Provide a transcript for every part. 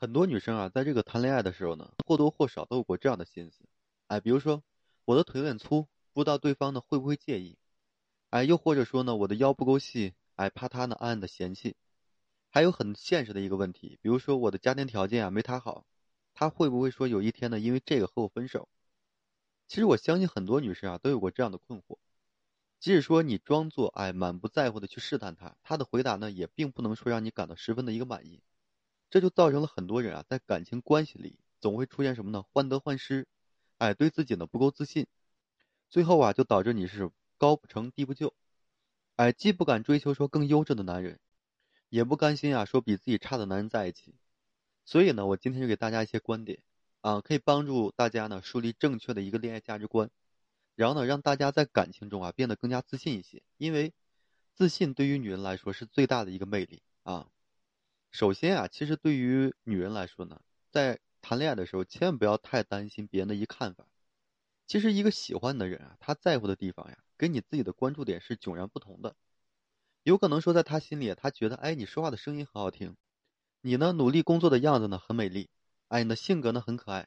很多女生啊，在这个谈恋爱的时候呢，或多或少都有过这样的心思，哎，比如说我的腿有点粗，不知道对方呢会不会介意，哎，又或者说呢，我的腰不够细，哎，怕他呢暗暗的嫌弃，还有很现实的一个问题，比如说我的家庭条件啊没他好，他会不会说有一天呢因为这个和我分手？其实我相信很多女生啊都有过这样的困惑，即使说你装作哎满不在乎的去试探他，他的回答呢也并不能说让你感到十分的一个满意。这就造成了很多人啊，在感情关系里总会出现什么呢？患得患失，哎，对自己呢不够自信，最后啊就导致你是高不成低不就，哎，既不敢追求说更优质的男人，也不甘心啊说比自己差的男人在一起。所以呢，我今天就给大家一些观点啊，可以帮助大家呢树立正确的一个恋爱价值观，然后呢让大家在感情中啊变得更加自信一些。因为自信对于女人来说是最大的一个魅力啊。首先啊，其实对于女人来说呢，在谈恋爱的时候，千万不要太担心别人的一看法。其实一个喜欢的人啊，他在乎的地方呀，跟你自己的关注点是迥然不同的。有可能说，在他心里，他觉得，哎，你说话的声音很好听，你呢努力工作的样子呢很美丽，哎，你的性格呢很可爱。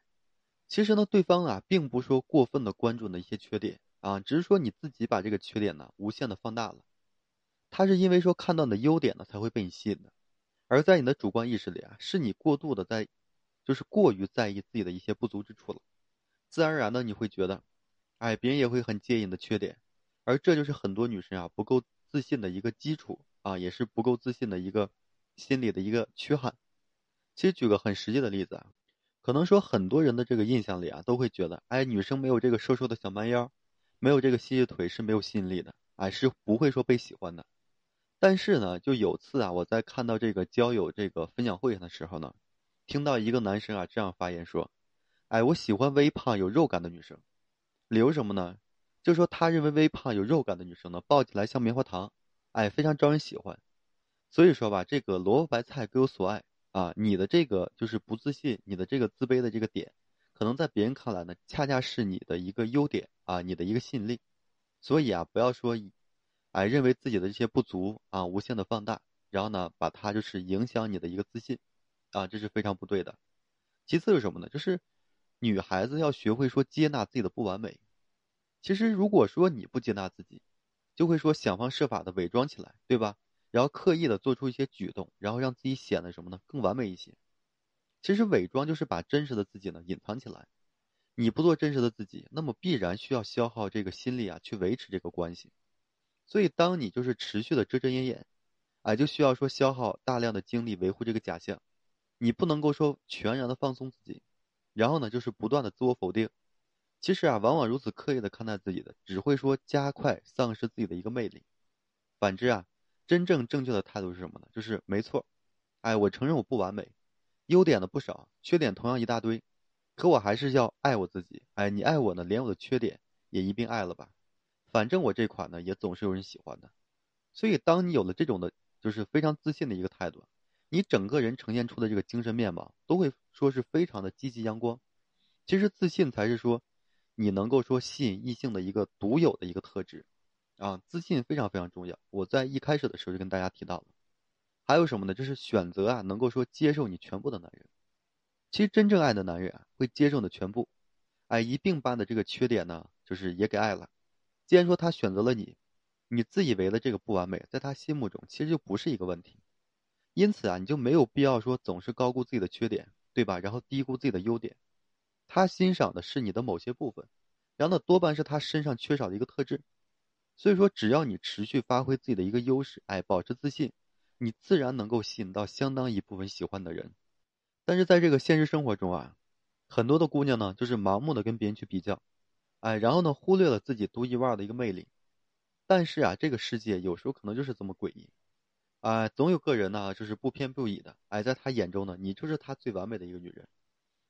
其实呢，对方啊，并不说过分的关注你的一些缺点啊，只是说你自己把这个缺点呢无限的放大了。他是因为说看到你的优点呢，才会被你吸引的。而在你的主观意识里啊，是你过度的在，就是过于在意自己的一些不足之处了，自然而然的你会觉得，哎，别人也会很介意你的缺点，而这就是很多女生啊不够自信的一个基础啊，也是不够自信的一个心理的一个缺憾。其实举个很实际的例子啊，可能说很多人的这个印象里啊，都会觉得，哎，女生没有这个瘦瘦的小蛮腰，没有这个细细腿是没有吸引力的，哎，是不会说被喜欢的。但是呢，就有次啊，我在看到这个交友这个分享会上的时候呢，听到一个男生啊这样发言说：“哎，我喜欢微胖有肉感的女生，理由什么呢？就说他认为微胖有肉感的女生呢，抱起来像棉花糖，哎，非常招人喜欢。所以说吧，这个萝卜白菜各有所爱啊，你的这个就是不自信，你的这个自卑的这个点，可能在别人看来呢，恰恰是你的一个优点啊，你的一个吸引力。所以啊，不要说。”哎，认为自己的这些不足啊，无限的放大，然后呢，把它就是影响你的一个自信，啊，这是非常不对的。其次是什么呢？就是女孩子要学会说接纳自己的不完美。其实如果说你不接纳自己，就会说想方设法的伪装起来，对吧？然后刻意的做出一些举动，然后让自己显得什么呢？更完美一些。其实伪装就是把真实的自己呢隐藏起来。你不做真实的自己，那么必然需要消耗这个心力啊，去维持这个关系。所以，当你就是持续的遮遮掩掩，哎，就需要说消耗大量的精力维护这个假象，你不能够说全然的放松自己，然后呢，就是不断的自我否定。其实啊，往往如此刻意的看待自己的，只会说加快丧失自己的一个魅力。反之啊，真正正确的态度是什么呢？就是没错，哎，我承认我不完美，优点呢不少，缺点同样一大堆，可我还是要爱我自己。哎，你爱我呢，连我的缺点也一并爱了吧。反正我这款呢也总是有人喜欢的，所以当你有了这种的，就是非常自信的一个态度，你整个人呈现出的这个精神面貌都会说是非常的积极阳光。其实自信才是说你能够说吸引异性的一个独有的一个特质啊，自信非常非常重要。我在一开始的时候就跟大家提到了，还有什么呢？就是选择啊，能够说接受你全部的男人。其实真正爱的男人啊，会接受你的全部，哎，一并把的这个缺点呢，就是也给爱了。既然说他选择了你，你自以为的这个不完美，在他心目中其实就不是一个问题。因此啊，你就没有必要说总是高估自己的缺点，对吧？然后低估自己的优点。他欣赏的是你的某些部分，然后呢，多半是他身上缺少的一个特质。所以说，只要你持续发挥自己的一个优势，哎，保持自信，你自然能够吸引到相当一部分喜欢的人。但是在这个现实生活中啊，很多的姑娘呢，就是盲目的跟别人去比较。哎，然后呢，忽略了自己独一无二的一个魅力。但是啊，这个世界有时候可能就是这么诡异，啊，总有个人呢，就是不偏不倚的，哎，在他眼中呢，你就是他最完美的一个女人。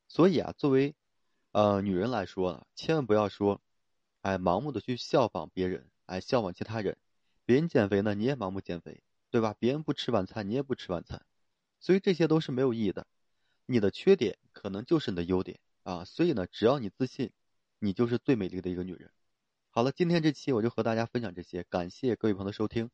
所以啊，作为，呃，女人来说呢，千万不要说，哎，盲目的去效仿别人，哎，效仿其他人。别人减肥呢，你也盲目减肥，对吧？别人不吃晚餐，你也不吃晚餐，所以这些都是没有意义的。你的缺点可能就是你的优点啊，所以呢，只要你自信。你就是最美丽的一个女人。好了，今天这期我就和大家分享这些，感谢各位朋友的收听。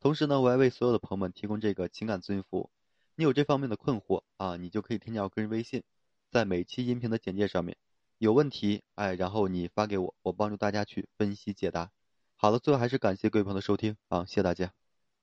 同时呢，我还为所有的朋友们提供这个情感咨询服务。你有这方面的困惑啊，你就可以添加我个人微信，在每期音频的简介上面，有问题哎，然后你发给我，我帮助大家去分析解答。好了，最后还是感谢各位朋友的收听啊，谢谢大家。